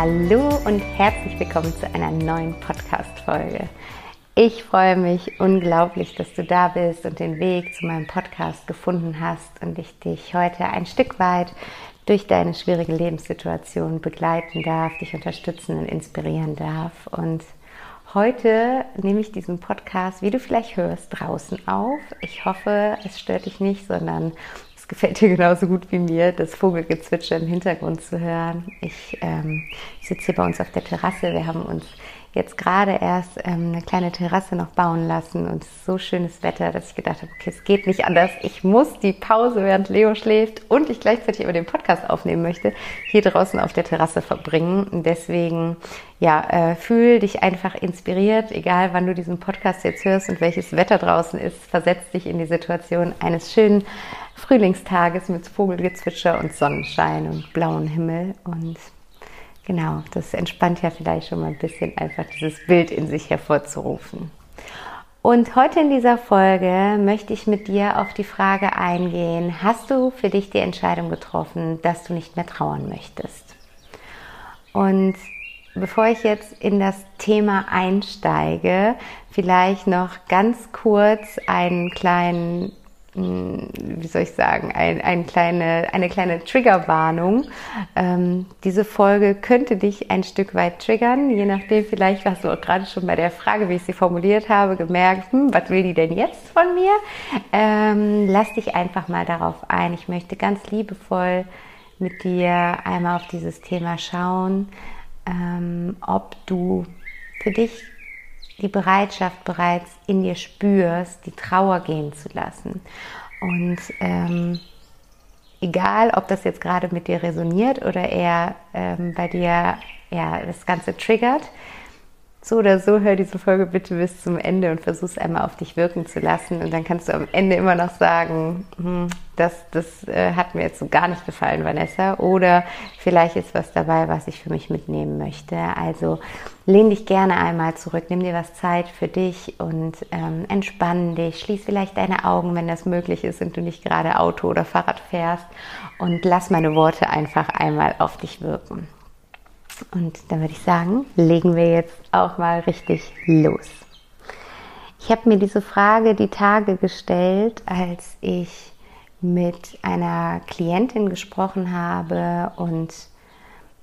Hallo und herzlich willkommen zu einer neuen Podcast-Folge. Ich freue mich unglaublich, dass du da bist und den Weg zu meinem Podcast gefunden hast und ich dich heute ein Stück weit durch deine schwierige Lebenssituation begleiten darf, dich unterstützen und inspirieren darf. Und Heute nehme ich diesen Podcast, wie du vielleicht hörst, draußen auf. Ich hoffe, es stört dich nicht, sondern gefällt dir genauso gut wie mir, das Vogelgezwitscher im Hintergrund zu hören. Ich ähm, sitze hier bei uns auf der Terrasse. Wir haben uns jetzt gerade erst ähm, eine kleine Terrasse noch bauen lassen und es ist so schönes Wetter, dass ich gedacht habe, okay, es geht nicht anders. Ich muss die Pause, während Leo schläft und ich gleichzeitig aber den Podcast aufnehmen möchte, hier draußen auf der Terrasse verbringen. Deswegen, ja, äh, fühl dich einfach inspiriert, egal wann du diesen Podcast jetzt hörst und welches Wetter draußen ist, versetz dich in die Situation eines schönen Frühlingstages mit Vogelgezwitscher und Sonnenschein und blauen Himmel und Genau, das entspannt ja vielleicht schon mal ein bisschen einfach dieses Bild in sich hervorzurufen. Und heute in dieser Folge möchte ich mit dir auf die Frage eingehen, hast du für dich die Entscheidung getroffen, dass du nicht mehr trauern möchtest? Und bevor ich jetzt in das Thema einsteige, vielleicht noch ganz kurz einen kleinen wie soll ich sagen, ein, ein kleine, eine kleine Triggerwarnung. Ähm, diese Folge könnte dich ein Stück weit triggern, je nachdem, vielleicht hast du auch gerade schon bei der Frage, wie ich sie formuliert habe, gemerkt, hm, was will die denn jetzt von mir? Ähm, lass dich einfach mal darauf ein. Ich möchte ganz liebevoll mit dir einmal auf dieses Thema schauen, ähm, ob du für dich die Bereitschaft bereits in dir spürst, die Trauer gehen zu lassen. Und ähm, egal, ob das jetzt gerade mit dir resoniert oder eher ähm, bei dir ja, das Ganze triggert, so oder so, hör diese Folge bitte bis zum Ende und versuch es einmal auf dich wirken zu lassen. Und dann kannst du am Ende immer noch sagen, hm, das, das äh, hat mir jetzt so gar nicht gefallen, Vanessa. Oder vielleicht ist was dabei, was ich für mich mitnehmen möchte. Also lehn dich gerne einmal zurück, nimm dir was Zeit für dich und ähm, entspann dich. Schließ vielleicht deine Augen, wenn das möglich ist und du nicht gerade Auto oder Fahrrad fährst. Und lass meine Worte einfach einmal auf dich wirken. Und dann würde ich sagen, legen wir jetzt auch mal richtig los. Ich habe mir diese Frage die Tage gestellt, als ich mit einer Klientin gesprochen habe und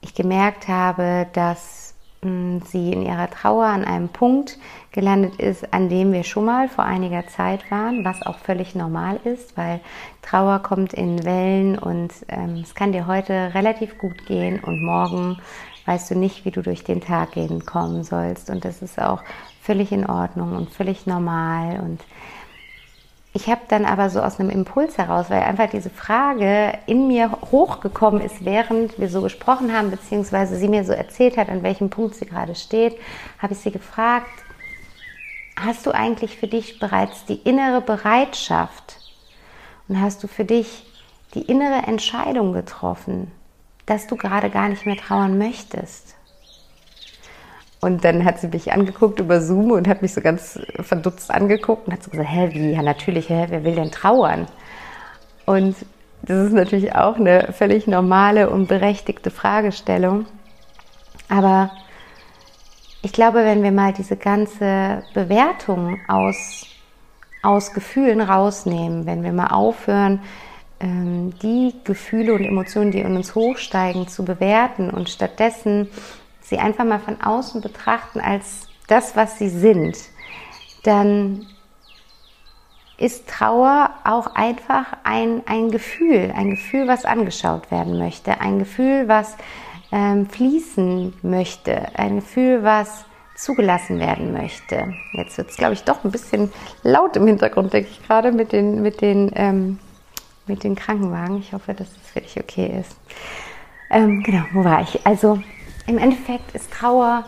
ich gemerkt habe, dass hm, sie in ihrer Trauer an einem Punkt gelandet ist, an dem wir schon mal vor einiger Zeit waren, was auch völlig normal ist, weil Trauer kommt in Wellen und ähm, es kann dir heute relativ gut gehen und morgen weißt du nicht, wie du durch den Tag gehen kommen sollst. Und das ist auch völlig in Ordnung und völlig normal. Und ich habe dann aber so aus einem Impuls heraus, weil einfach diese Frage in mir hochgekommen ist, während wir so gesprochen haben, beziehungsweise sie mir so erzählt hat, an welchem Punkt sie gerade steht, habe ich sie gefragt, hast du eigentlich für dich bereits die innere Bereitschaft und hast du für dich die innere Entscheidung getroffen, dass du gerade gar nicht mehr trauern möchtest. Und dann hat sie mich angeguckt über Zoom und hat mich so ganz verdutzt angeguckt und hat so gesagt, hä, wie? Ja, natürlich, hä, wer will denn trauern? Und das ist natürlich auch eine völlig normale und berechtigte Fragestellung. Aber ich glaube, wenn wir mal diese ganze Bewertung aus, aus Gefühlen rausnehmen, wenn wir mal aufhören, die Gefühle und Emotionen, die in uns hochsteigen, zu bewerten und stattdessen sie einfach mal von außen betrachten als das, was sie sind, dann ist Trauer auch einfach ein, ein Gefühl, ein Gefühl, was angeschaut werden möchte, ein Gefühl, was ähm, fließen möchte, ein Gefühl, was zugelassen werden möchte. Jetzt wird es, glaube ich, doch ein bisschen laut im Hintergrund, denke ich gerade, mit den, mit, den, ähm, mit den Krankenwagen. Ich hoffe, dass es für dich okay ist. Ähm, genau, wo war ich? Also im Endeffekt ist Trauer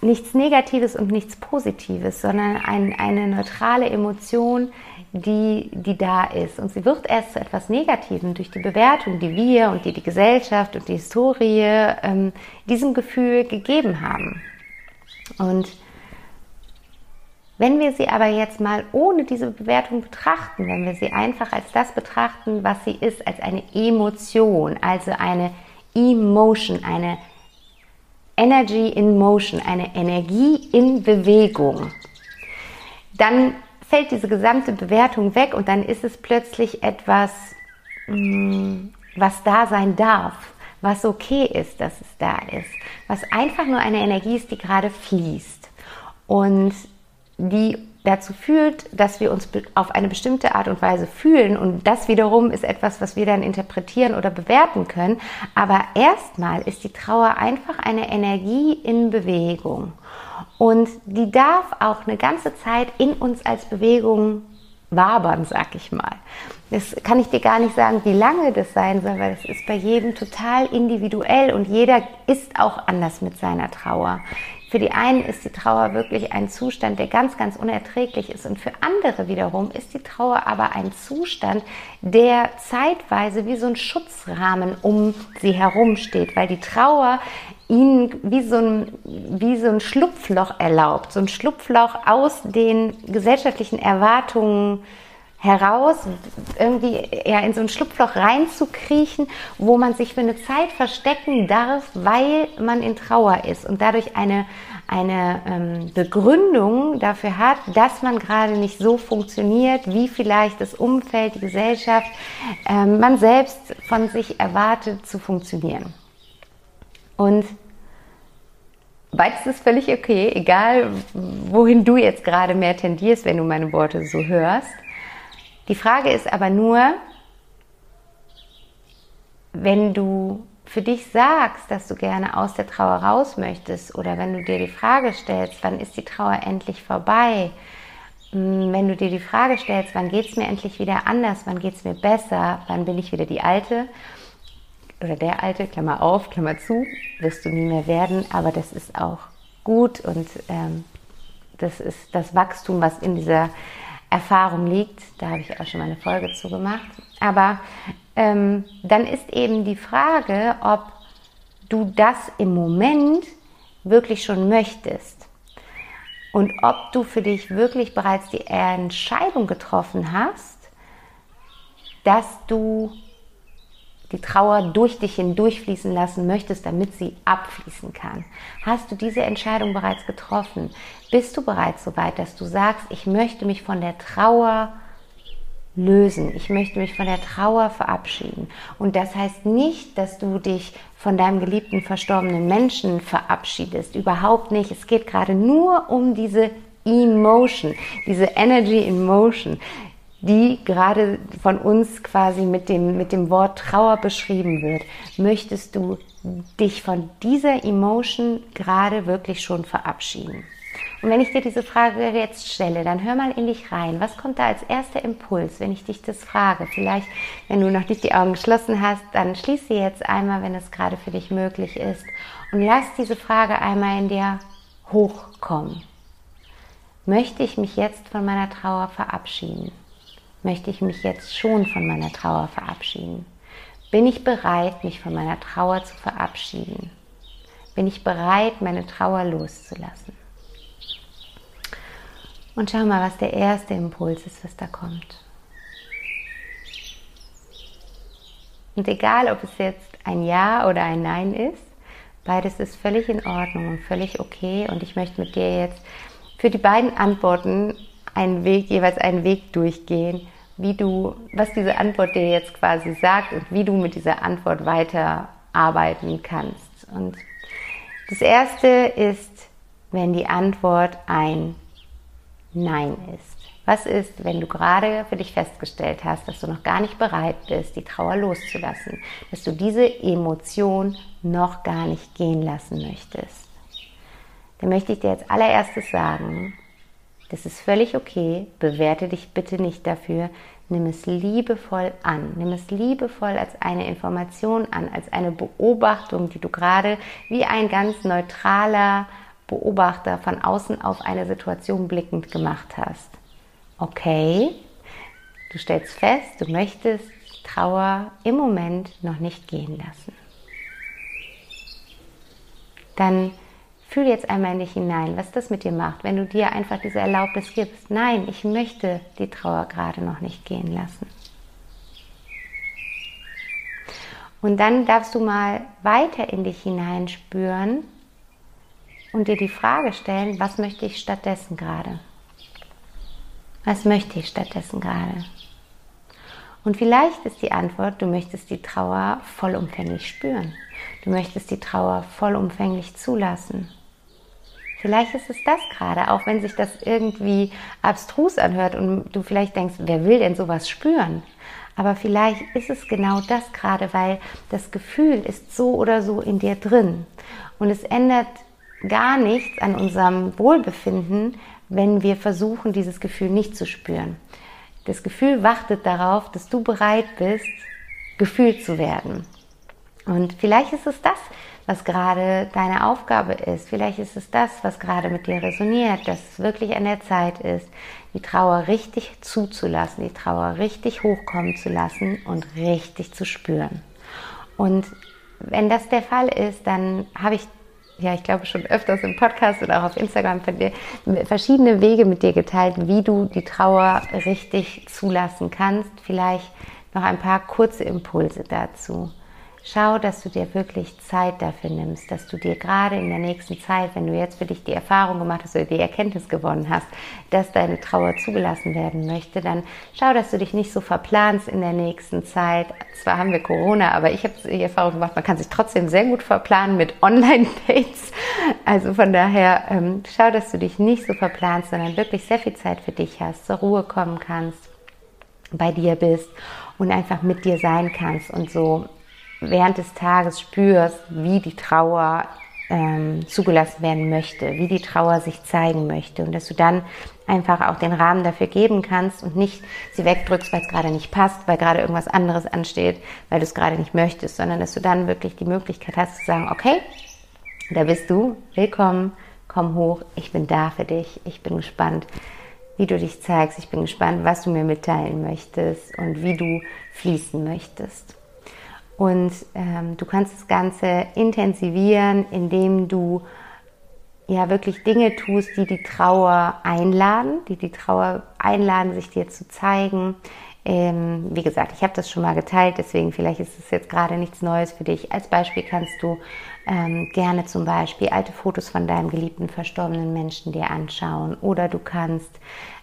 nichts Negatives und nichts Positives, sondern ein, eine neutrale Emotion, die, die da ist. Und sie wird erst zu etwas Negativem durch die Bewertung, die wir und die die Gesellschaft und die Historie ähm, diesem Gefühl gegeben haben. Und wenn wir sie aber jetzt mal ohne diese Bewertung betrachten, wenn wir sie einfach als das betrachten, was sie ist, als eine Emotion, also eine Emotion, eine Energy in Motion, eine Energie in Bewegung, dann fällt diese gesamte Bewertung weg und dann ist es plötzlich etwas, mm, was da sein darf, was okay ist, dass es da ist, was einfach nur eine Energie ist, die gerade fließt. Und die dazu führt, dass wir uns auf eine bestimmte Art und Weise fühlen. Und das wiederum ist etwas, was wir dann interpretieren oder bewerten können. Aber erstmal ist die Trauer einfach eine Energie in Bewegung. Und die darf auch eine ganze Zeit in uns als Bewegung wabern, sag ich mal. Das kann ich dir gar nicht sagen, wie lange das sein soll, weil es ist bei jedem total individuell und jeder ist auch anders mit seiner Trauer. Für die einen ist die Trauer wirklich ein Zustand, der ganz, ganz unerträglich ist. Und für andere wiederum ist die Trauer aber ein Zustand, der zeitweise wie so ein Schutzrahmen um sie herum steht, weil die Trauer ihnen wie so, ein, wie so ein Schlupfloch erlaubt, so ein Schlupfloch aus den gesellschaftlichen Erwartungen heraus, irgendwie ja, in so ein Schlupfloch reinzukriechen, wo man sich für eine Zeit verstecken darf, weil man in Trauer ist und dadurch eine, eine ähm, Begründung dafür hat, dass man gerade nicht so funktioniert, wie vielleicht das Umfeld, die Gesellschaft, ähm, man selbst von sich erwartet zu funktionieren. Und beides ist völlig okay, egal wohin du jetzt gerade mehr tendierst, wenn du meine Worte so hörst. Die Frage ist aber nur, wenn du für dich sagst, dass du gerne aus der Trauer raus möchtest oder wenn du dir die Frage stellst, wann ist die Trauer endlich vorbei, hm, wenn du dir die Frage stellst, wann geht es mir endlich wieder anders, wann geht es mir besser, wann bin ich wieder die Alte oder der Alte, Klammer auf, Klammer zu, wirst du nie mehr werden, aber das ist auch gut und ähm, das ist das Wachstum, was in dieser Erfahrung liegt. Da habe ich auch schon mal eine Folge zu gemacht. Aber ähm, dann ist eben die Frage, ob du das im Moment wirklich schon möchtest und ob du für dich wirklich bereits die Entscheidung getroffen hast, dass du die Trauer durch dich hindurchfließen lassen möchtest, damit sie abfließen kann. Hast du diese Entscheidung bereits getroffen? Bist du bereits so weit, dass du sagst, ich möchte mich von der Trauer lösen. Ich möchte mich von der Trauer verabschieden. Und das heißt nicht, dass du dich von deinem geliebten verstorbenen Menschen verabschiedest. Überhaupt nicht. Es geht gerade nur um diese Emotion, diese Energy in Motion die gerade von uns quasi mit dem, mit dem Wort Trauer beschrieben wird, möchtest du dich von dieser Emotion gerade wirklich schon verabschieden? Und wenn ich dir diese Frage jetzt stelle, dann hör mal in dich rein. Was kommt da als erster Impuls, wenn ich dich das frage? Vielleicht, wenn du noch nicht die Augen geschlossen hast, dann schließ sie jetzt einmal, wenn es gerade für dich möglich ist. Und lass diese Frage einmal in dir hochkommen. Möchte ich mich jetzt von meiner Trauer verabschieden? Möchte ich mich jetzt schon von meiner Trauer verabschieden? Bin ich bereit, mich von meiner Trauer zu verabschieden? Bin ich bereit, meine Trauer loszulassen? Und schau mal, was der erste Impuls ist, was da kommt. Und egal, ob es jetzt ein Ja oder ein Nein ist, beides ist völlig in Ordnung und völlig okay. Und ich möchte mit dir jetzt für die beiden Antworten einen Weg, jeweils einen Weg durchgehen, wie du, was diese Antwort dir jetzt quasi sagt und wie du mit dieser Antwort weiter arbeiten kannst. Und Das erste ist, wenn die Antwort ein Nein ist. Was ist, wenn du gerade für dich festgestellt hast, dass du noch gar nicht bereit bist, die Trauer loszulassen, dass du diese Emotion noch gar nicht gehen lassen möchtest? Dann möchte ich dir als allererstes sagen, das ist völlig okay, bewerte dich bitte nicht dafür, nimm es liebevoll an, nimm es liebevoll als eine Information an, als eine Beobachtung, die du gerade wie ein ganz neutraler Beobachter von außen auf eine Situation blickend gemacht hast. Okay, du stellst fest, du möchtest Trauer im Moment noch nicht gehen lassen. Dann fühl jetzt einmal in dich hinein, was das mit dir macht, wenn du dir einfach diese Erlaubnis gibst. Nein, ich möchte die Trauer gerade noch nicht gehen lassen. Und dann darfst du mal weiter in dich hineinspüren und dir die Frage stellen, was möchte ich stattdessen gerade? Was möchte ich stattdessen gerade? Und vielleicht ist die Antwort, du möchtest die Trauer vollumfänglich spüren. Du möchtest die Trauer vollumfänglich zulassen. Vielleicht ist es das gerade, auch wenn sich das irgendwie abstrus anhört und du vielleicht denkst, wer will denn sowas spüren? Aber vielleicht ist es genau das gerade, weil das Gefühl ist so oder so in dir drin. Und es ändert gar nichts an unserem Wohlbefinden, wenn wir versuchen, dieses Gefühl nicht zu spüren. Das Gefühl wartet darauf, dass du bereit bist, gefühlt zu werden. Und vielleicht ist es das, was gerade deine Aufgabe ist. Vielleicht ist es das, was gerade mit dir resoniert, dass es wirklich an der Zeit ist, die Trauer richtig zuzulassen, die Trauer richtig hochkommen zu lassen und richtig zu spüren. Und wenn das der Fall ist, dann habe ich ja, ich glaube schon öfters im Podcast und auch auf Instagram verschiedene Wege mit dir geteilt, wie du die Trauer richtig zulassen kannst. Vielleicht noch ein paar kurze Impulse dazu. Schau, dass du dir wirklich Zeit dafür nimmst, dass du dir gerade in der nächsten Zeit, wenn du jetzt für dich die Erfahrung gemacht hast oder die Erkenntnis gewonnen hast, dass deine Trauer zugelassen werden möchte, dann schau, dass du dich nicht so verplanst in der nächsten Zeit. Zwar haben wir Corona, aber ich habe die Erfahrung gemacht, man kann sich trotzdem sehr gut verplanen mit Online-Dates. Also von daher ähm, schau, dass du dich nicht so verplanst, sondern wirklich sehr viel Zeit für dich hast, zur Ruhe kommen kannst, bei dir bist und einfach mit dir sein kannst und so während des Tages spürst, wie die Trauer ähm, zugelassen werden möchte, wie die Trauer sich zeigen möchte und dass du dann einfach auch den Rahmen dafür geben kannst und nicht sie wegdrückst, weil es gerade nicht passt, weil gerade irgendwas anderes ansteht, weil du es gerade nicht möchtest, sondern dass du dann wirklich die Möglichkeit hast zu sagen, okay, da bist du, willkommen, komm hoch, ich bin da für dich, ich bin gespannt, wie du dich zeigst, ich bin gespannt, was du mir mitteilen möchtest und wie du fließen möchtest. Und ähm, du kannst das Ganze intensivieren, indem du ja wirklich Dinge tust, die die Trauer einladen, die die Trauer einladen, sich dir zu zeigen. Ähm, wie gesagt, ich habe das schon mal geteilt, deswegen vielleicht ist es jetzt gerade nichts Neues für dich. Als Beispiel kannst du ähm, gerne zum Beispiel alte Fotos von deinem geliebten verstorbenen Menschen dir anschauen oder du kannst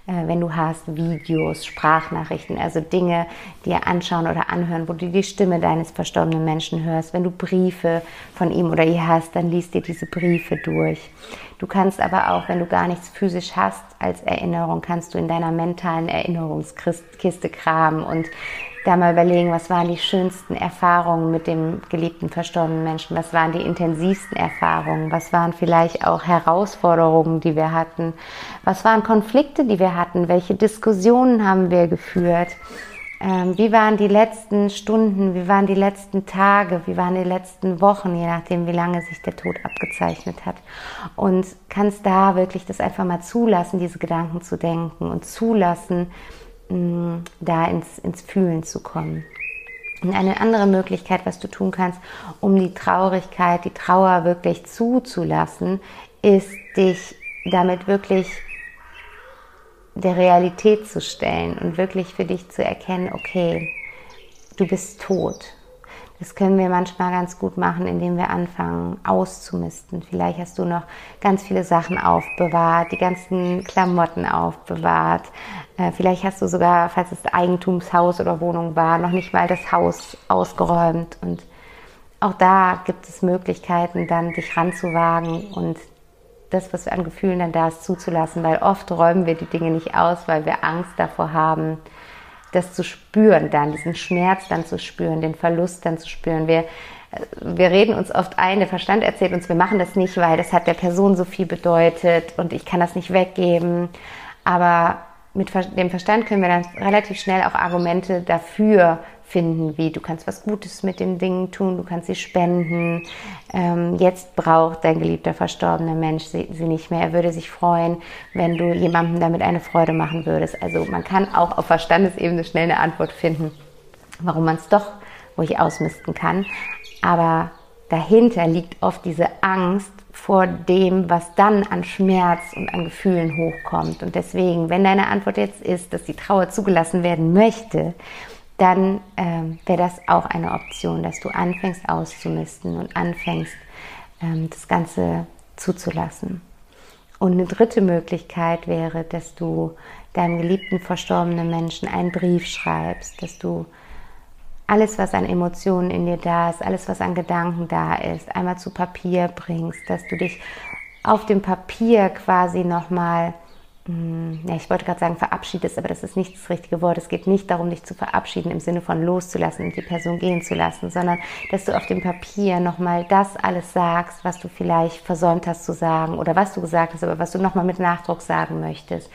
wenn du hast, Videos, Sprachnachrichten, also Dinge dir anschauen oder anhören, wo du die Stimme deines verstorbenen Menschen hörst. Wenn du Briefe von ihm oder ihr hast, dann liest dir diese Briefe durch. Du kannst aber auch, wenn du gar nichts physisch hast als Erinnerung, kannst du in deiner mentalen Erinnerungskiste kramen und da mal überlegen, was waren die schönsten Erfahrungen mit dem geliebten verstorbenen Menschen, was waren die intensivsten Erfahrungen, was waren vielleicht auch Herausforderungen, die wir hatten, was waren Konflikte, die wir hatten, welche Diskussionen haben wir geführt, ähm, wie waren die letzten Stunden, wie waren die letzten Tage, wie waren die letzten Wochen, je nachdem, wie lange sich der Tod abgezeichnet hat. Und kannst da wirklich das einfach mal zulassen, diese Gedanken zu denken und zulassen, da ins, ins Fühlen zu kommen. Und eine andere Möglichkeit, was du tun kannst, um die Traurigkeit, die Trauer wirklich zuzulassen, ist dich damit wirklich der Realität zu stellen und wirklich für dich zu erkennen, okay, du bist tot. Das können wir manchmal ganz gut machen, indem wir anfangen auszumisten. Vielleicht hast du noch ganz viele Sachen aufbewahrt, die ganzen Klamotten aufbewahrt. Äh, vielleicht hast du sogar, falls es Eigentumshaus oder Wohnung war, noch nicht mal das Haus ausgeräumt und auch da gibt es Möglichkeiten, dann dich ranzuwagen und das, was an Gefühlen dann da ist, zuzulassen, weil oft räumen wir die Dinge nicht aus, weil wir Angst davor haben, das zu spüren dann, diesen Schmerz dann zu spüren, den Verlust dann zu spüren. Wir, wir reden uns oft ein, der Verstand erzählt uns, wir machen das nicht, weil das hat der Person so viel bedeutet und ich kann das nicht weggeben. Aber mit dem Verstand können wir dann relativ schnell auch Argumente dafür finden, wie du kannst was Gutes mit den Dingen tun, du kannst sie spenden. Ähm, jetzt braucht dein geliebter verstorbener Mensch sie, sie, nicht mehr. Er würde sich freuen, wenn du jemandem damit eine Freude machen würdest. Also man kann auch auf Verstandesebene schnell eine Antwort finden, warum man es doch ruhig ausmisten kann. Aber dahinter liegt oft diese Angst vor dem, was dann an Schmerz und an Gefühlen hochkommt. Und deswegen, wenn deine Antwort jetzt ist, dass die Trauer zugelassen werden möchte, dann ähm, wäre das auch eine Option, dass du anfängst auszumisten und anfängst, ähm, das Ganze zuzulassen. Und eine dritte Möglichkeit wäre, dass du deinem geliebten verstorbenen Menschen einen Brief schreibst, dass du alles, was an Emotionen in dir da ist, alles, was an Gedanken da ist, einmal zu Papier bringst, dass du dich auf dem Papier quasi nochmal hm, ja, ich wollte gerade sagen, verabschiedest, aber das ist nicht das richtige Wort. Es geht nicht darum, dich zu verabschieden im Sinne von loszulassen und die Person gehen zu lassen, sondern dass du auf dem Papier nochmal das alles sagst, was du vielleicht versäumt hast zu sagen oder was du gesagt hast, aber was du nochmal mit Nachdruck sagen möchtest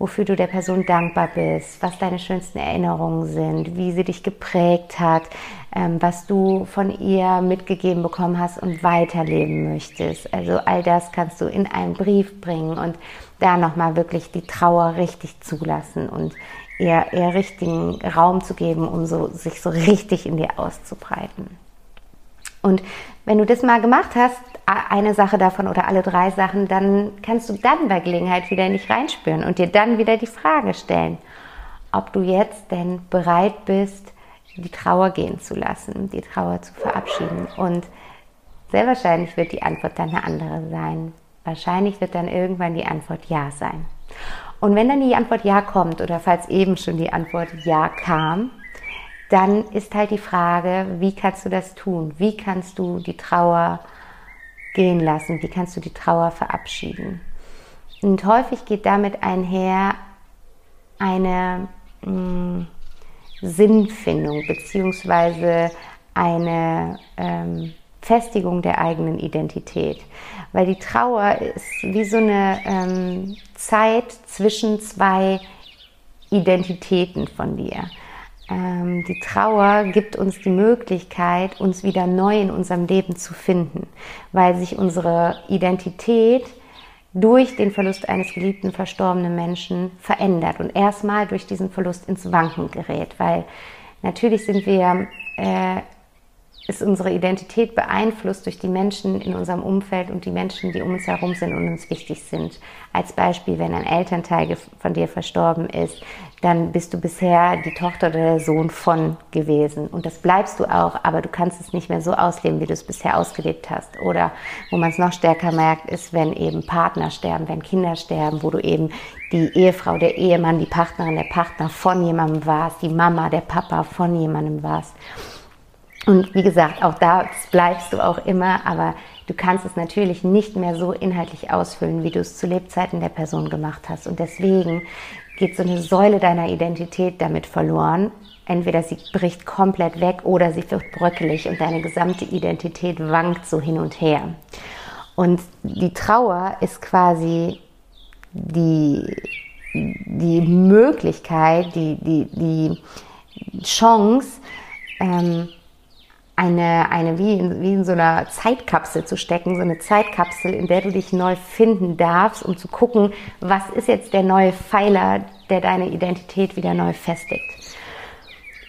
wofür du der Person dankbar bist, was deine schönsten Erinnerungen sind, wie sie dich geprägt hat, ähm, was du von ihr mitgegeben bekommen hast und weiterleben möchtest. Also all das kannst du in einen Brief bringen und da nochmal wirklich die Trauer richtig zulassen und ihr, ihr richtigen Raum zu geben, um so, sich so richtig in dir auszubreiten. Und wenn du das mal gemacht hast, eine Sache davon oder alle drei Sachen, dann kannst du dann bei Gelegenheit wieder nicht reinspüren und dir dann wieder die Frage stellen, ob du jetzt denn bereit bist, die Trauer gehen zu lassen, die Trauer zu verabschieden. Und sehr wahrscheinlich wird die Antwort dann eine andere sein. Wahrscheinlich wird dann irgendwann die Antwort Ja sein. Und wenn dann die Antwort Ja kommt oder falls eben schon die Antwort Ja kam, dann ist halt die Frage, wie kannst du das tun? Wie kannst du die Trauer gehen lassen? Wie kannst du die Trauer verabschieden? Und häufig geht damit einher eine mh, mm, Sinnfindung beziehungsweise eine ähm, Festigung der eigenen Identität. Weil die Trauer ist wie so eine ähm, Zeit zwischen zwei Identitäten von dir ähm, die Trauer gibt uns die Möglichkeit, uns wieder neu in unserem Leben zu finden, weil sich unsere Identität durch den Verlust eines geliebten verstorbenen Menschen verändert und erstmal durch diesen Verlust ins Wanken gerät, weil natürlich sind wir äh, ist unsere Identität beeinflusst durch die Menschen in unserem Umfeld und die Menschen, die um uns herum sind und uns wichtig sind. Als Beispiel, wenn ein Elternteil von dir verstorben ist, dann bist du bisher die Tochter oder der Sohn von gewesen. Und das bleibst du auch, aber du kannst es nicht mehr so ausleben, wie du es bisher ausgelebt hast. Oder wo man es noch stärker merkt, ist, wenn eben Partner sterben, wenn Kinder sterben, wo du eben die Ehefrau, der Ehemann, die Partnerin, der Partner von jemandem warst, die Mama, der Papa von jemandem warst. Und wie gesagt, auch da bleibst du auch immer, aber du kannst es natürlich nicht mehr so inhaltlich ausfüllen, wie du es zu Lebzeiten der Person gemacht hast. Und deswegen geht so eine Säule deiner Identität damit verloren. Entweder sie bricht komplett weg oder sie wird bröckelig und deine gesamte Identität wankt so hin und her. Und die Trauer ist quasi die, die Möglichkeit, die, die, die Chance, ähm, eine, eine wie, in, wie in so einer Zeitkapsel zu stecken, so eine Zeitkapsel, in der du dich neu finden darfst, um zu gucken, was ist jetzt der neue Pfeiler, der deine Identität wieder neu festigt.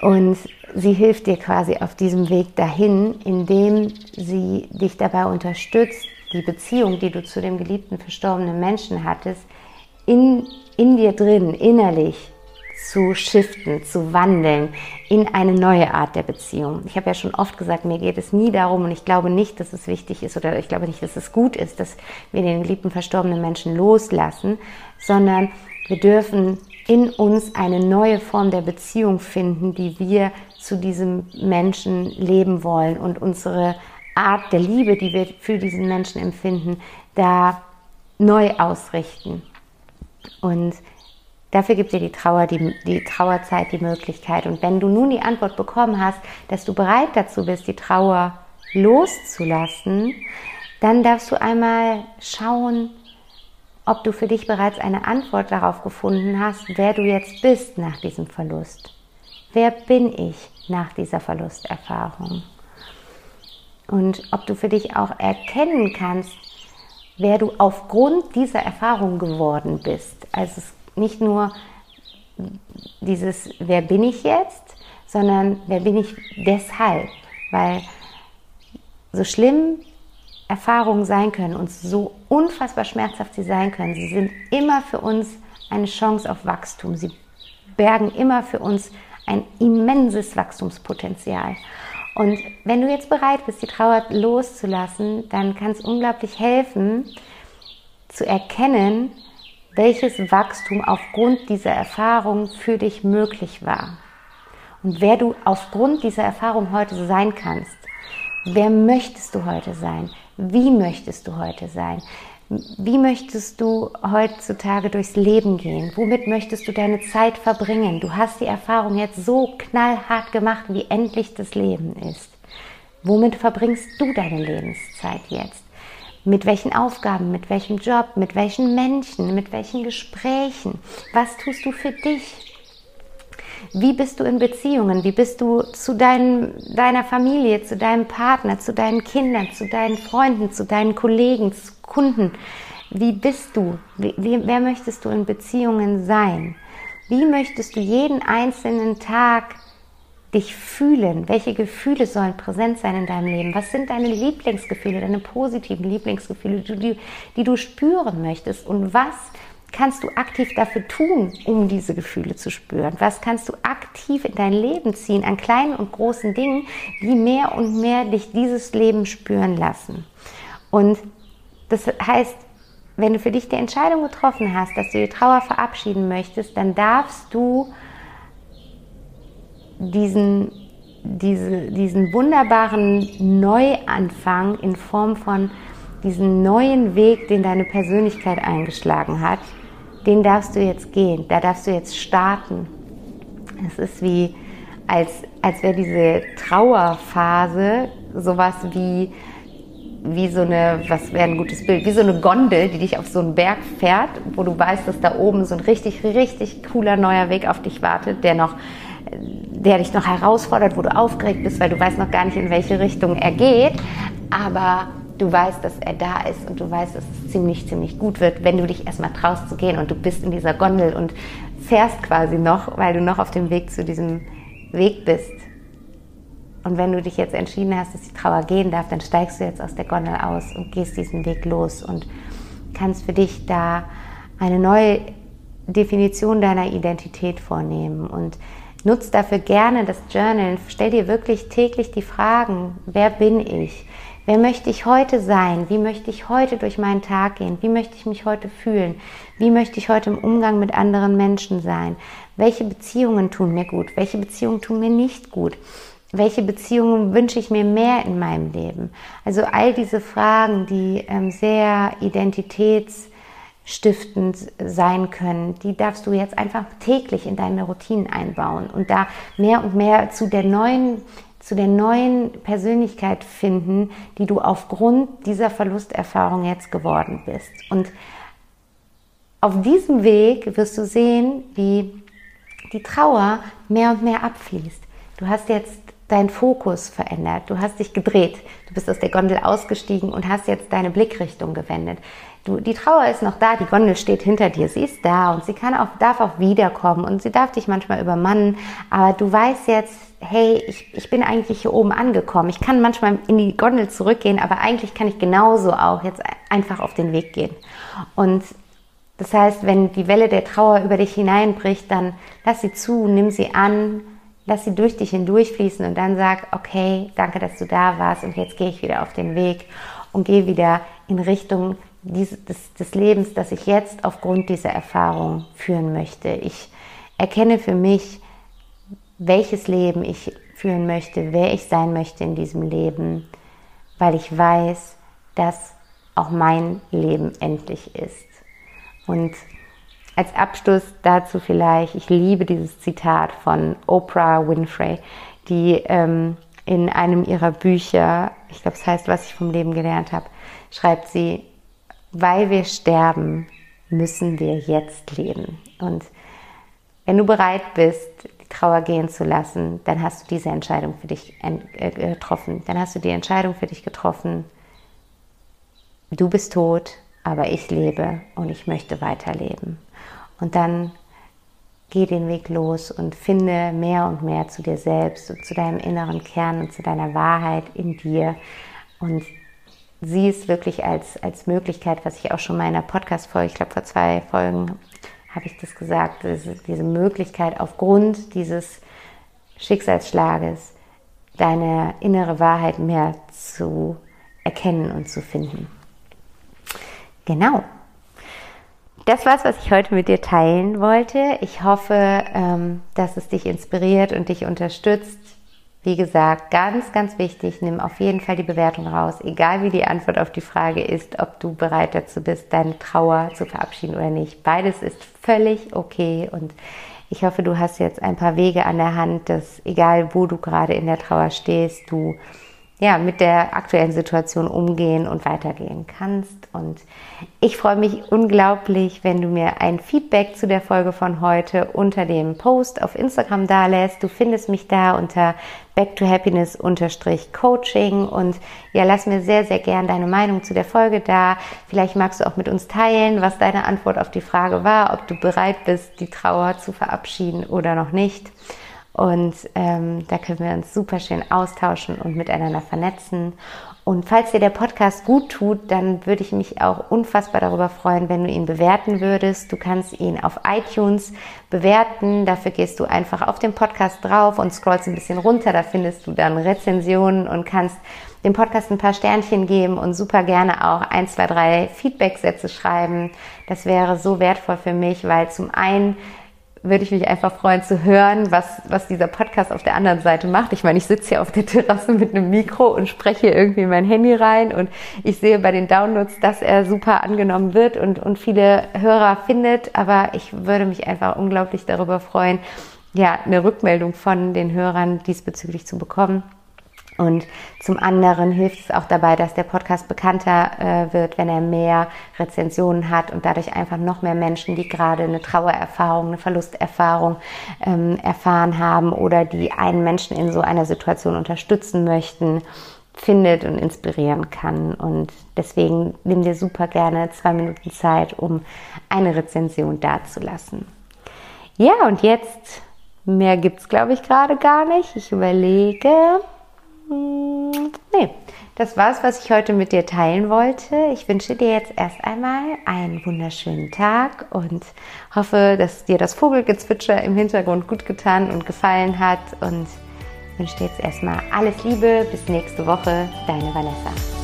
Und sie hilft dir quasi auf diesem Weg dahin, indem sie dich dabei unterstützt, die Beziehung, die du zu dem geliebten verstorbenen Menschen hattest, in, in dir drin, innerlich zu shiften, zu wandeln in eine neue Art der Beziehung. Ich habe ja schon oft gesagt, mir geht es nie darum und ich glaube nicht, dass es wichtig ist oder ich glaube nicht, dass es gut ist, dass wir den geliebten verstorbenen Menschen loslassen, sondern wir dürfen in uns eine neue Form der Beziehung finden, die wir zu diesem Menschen leben wollen und unsere Art der Liebe, die wir für diesen Menschen empfinden, da neu ausrichten. Und dafür gibt dir die Trauer, die, die Trauerzeit die Möglichkeit. Und wenn du nun die Antwort bekommen hast, dass du bereit dazu bist, die Trauer loszulassen, dann darfst du einmal schauen, ob du für dich bereits eine Antwort darauf gefunden hast, wer du jetzt bist nach diesem Verlust. Wer bin ich nach dieser Verlusterfahrung? Und ob du für dich auch erkennen kannst, wer du aufgrund dieser Erfahrung geworden bist. Also es nicht nur dieses, wer bin ich jetzt, sondern wer bin ich deshalb. Weil so schlimm Erfahrungen sein können und so unfassbar schmerzhaft sie sein können, sie sind immer für uns eine Chance auf Wachstum. Sie bergen immer für uns ein immenses Wachstumspotenzial. Und wenn du jetzt bereit bist, die Trauer loszulassen, dann kann es unglaublich helfen, zu erkennen, welches Wachstum aufgrund dieser Erfahrung für dich möglich war. Und wer du aufgrund dieser Erfahrung heute sein kannst. Wer möchtest du heute sein? Wie möchtest du heute sein? Wie möchtest du heutzutage durchs Leben gehen? Womit möchtest du deine Zeit verbringen? Du hast die Erfahrung jetzt so knallhart gemacht, wie endlich das Leben ist. Womit verbringst du deine Lebenszeit jetzt? Mit welchen Aufgaben, mit welchem Job, mit welchen Menschen, mit welchen Gesprächen? Was tust du für dich? Wie bist du in Beziehungen? Wie bist du zu dein, deiner Familie, zu deinem Partner, zu deinen Kindern, zu deinen Freunden, zu deinen Kollegen, zu Kunden? Wie bist du? Wie, wer möchtest du in Beziehungen sein? Wie möchtest du jeden einzelnen Tag dich fühlen? Welche Gefühle sollen präsent sein in deinem Leben? Was sind deine Lieblingsgefühle, deine positiven Lieblingsgefühle, die, die du spüren möchtest? Und was kannst du aktiv dafür tun, um diese Gefühle zu spüren? Was kannst du aktiv in dein Leben ziehen an kleinen und großen Dingen, die mehr und mehr dich dieses Leben spüren lassen? Und das heißt, wenn du für dich die Entscheidung getroffen hast, dass du die Trauer verabschieden möchtest, dann darfst du diesen, diese, diesen wunderbaren Neuanfang in Form von diesen neuen Weg, den deine Persönlichkeit eingeschlagen hat, den darfst du jetzt gehen, da darfst du jetzt starten. Es ist wie, als, als wäre diese Trauerphase sowas wie, wie so eine, was wäre ein gutes Bild, wie so eine Gondel, die dich auf so einen Berg fährt, wo du weißt, dass da oben so ein richtig, richtig cooler neuer Weg auf dich wartet, der noch, der dich noch herausfordert, wo du aufgeregt bist, weil du weißt noch gar nicht, in welche Richtung er geht. Aber du weißt, dass er da ist und du weißt, dass es ziemlich, ziemlich gut wird, wenn du dich erstmal traust zu gehen und du bist in dieser Gondel und fährst quasi noch, weil du noch auf dem Weg zu diesem Weg bist. Und wenn du dich jetzt entschieden hast, dass die Trauer gehen darf, dann steigst du jetzt aus der Gondel aus und gehst diesen Weg los und kannst für dich da eine neue Definition deiner Identität vornehmen und nutzt dafür gerne das Journal. Stell dir wirklich täglich die Fragen, wer bin ich? Wer möchte ich heute sein? Wie möchte ich heute durch meinen Tag gehen? Wie möchte ich mich heute fühlen? Wie möchte ich heute im Umgang mit anderen Menschen sein? Welche Beziehungen tun mir gut? Welche Beziehungen tun mir nicht gut? Welche Beziehungen wünsche ich mir mehr in meinem Leben? Also all diese Fragen, die ähm, sehr identitätsstiftend sein können, die darfst du jetzt einfach täglich in deine Routinen einbauen und da mehr und mehr zu der neuen zu der neuen Persönlichkeit finden, die du aufgrund dieser Verlusterfahrung jetzt geworden bist. Und auf diesem Weg wirst du sehen, wie die Trauer mehr und mehr abfließt. Du hast jetzt deinen Fokus verändert, du hast dich gedreht, du bist aus der Gondel ausgestiegen und hast jetzt deine Blickrichtung gewendet. Du, die Trauer ist noch da, die Gondel steht hinter dir, sie ist da und sie kann auch, darf auch wiederkommen und sie darf dich manchmal übermannen, aber du weißt jetzt, hey, ich, ich bin eigentlich hier oben angekommen. Ich kann manchmal in die Gondel zurückgehen, aber eigentlich kann ich genauso auch jetzt einfach auf den Weg gehen. Und das heißt, wenn die Welle der Trauer über dich hineinbricht, dann lass sie zu, nimm sie an, lass sie durch dich hindurchfließen und dann sag, okay, danke, dass du da warst und jetzt gehe ich wieder auf den Weg und gehe wieder in Richtung des, des Lebens, das ich jetzt aufgrund dieser Erfahrung führen möchte. Ich erkenne für mich, welches Leben ich führen möchte, wer ich sein möchte in diesem Leben, weil ich weiß, dass auch mein Leben endlich ist. Und als Abschluss dazu vielleicht, ich liebe dieses Zitat von Oprah Winfrey, die ähm, in einem ihrer Bücher, ich glaube es heißt, was ich vom Leben gelernt habe, schreibt sie, weil wir sterben, müssen wir jetzt leben. Und wenn du bereit bist, die Trauer gehen zu lassen, dann hast du diese Entscheidung für dich äh, getroffen. Dann hast du die Entscheidung für dich getroffen, du bist tot, aber ich lebe und ich möchte weiterleben. Und dann geh den Weg los und finde mehr und mehr zu dir selbst und zu deinem inneren Kern und zu deiner Wahrheit in dir. Und sieh es wirklich als, als Möglichkeit, was ich auch schon mal in einer Podcast-Folge, ich glaube vor zwei Folgen habe ich das gesagt, diese, diese Möglichkeit aufgrund dieses Schicksalsschlages deine innere Wahrheit mehr zu erkennen und zu finden. Genau. Das war's, was ich heute mit dir teilen wollte. Ich hoffe, ähm, dass es dich inspiriert und dich unterstützt. Wie gesagt, ganz, ganz wichtig, nimm auf jeden Fall die Bewertung raus, egal wie die Antwort auf die Frage ist, ob du bereit dazu bist, deine Trauer zu verabschieden oder nicht. Beides ist völlig okay und ich hoffe, du hast jetzt ein paar Wege an der Hand, dass egal wo du gerade in der Trauer stehst, du ja, mit der aktuellen Situation umgehen und weitergehen kannst. Und ich freue mich unglaublich, wenn du mir ein Feedback zu der Folge von heute unter dem Post auf Instagram da lässt. Du findest mich da unter Back to Happiness Coaching und ja, lass mir sehr, sehr gern deine Meinung zu der Folge da. Vielleicht magst du auch mit uns teilen, was deine Antwort auf die Frage war, ob du bereit bist, die Trauer zu verabschieden oder noch nicht. Und ähm, da können wir uns super schön austauschen und miteinander vernetzen. Und falls dir der Podcast gut tut, dann würde ich mich auch unfassbar darüber freuen, wenn du ihn bewerten würdest. Du kannst ihn auf iTunes bewerten. Dafür gehst du einfach auf den Podcast drauf und scrollst ein bisschen runter. Da findest du dann Rezensionen und kannst dem Podcast ein paar Sternchen geben und super gerne auch ein, zwei, drei Feedback-Sätze schreiben. Das wäre so wertvoll für mich, weil zum einen würde ich mich einfach freuen zu hören, was, was dieser Podcast auf der anderen Seite macht. Ich meine, ich sitze hier auf der Terrasse mit einem Mikro und spreche irgendwie mein Handy rein und ich sehe bei den Downloads, dass er super angenommen wird und, und viele Hörer findet. Aber ich würde mich einfach unglaublich darüber freuen, ja, eine Rückmeldung von den Hörern diesbezüglich zu bekommen. Und zum anderen hilft es auch dabei, dass der Podcast bekannter äh, wird, wenn er mehr Rezensionen hat und dadurch einfach noch mehr Menschen, die gerade eine Trauererfahrung, eine Verlusterfahrung ähm, erfahren haben oder die einen Menschen in so einer Situation unterstützen möchten, findet und inspirieren kann. Und deswegen nimm dir super gerne zwei Minuten Zeit, um eine Rezension dazulassen. Ja, und jetzt, mehr gibt es, glaube ich, gerade gar nicht. Ich überlege. Nee, das war's, was ich heute mit dir teilen wollte. Ich wünsche dir jetzt erst einmal einen wunderschönen Tag und hoffe, dass dir das Vogelgezwitscher im Hintergrund gut getan und gefallen hat und wünsche dir jetzt erstmal alles Liebe. Bis nächste Woche, deine Vanessa.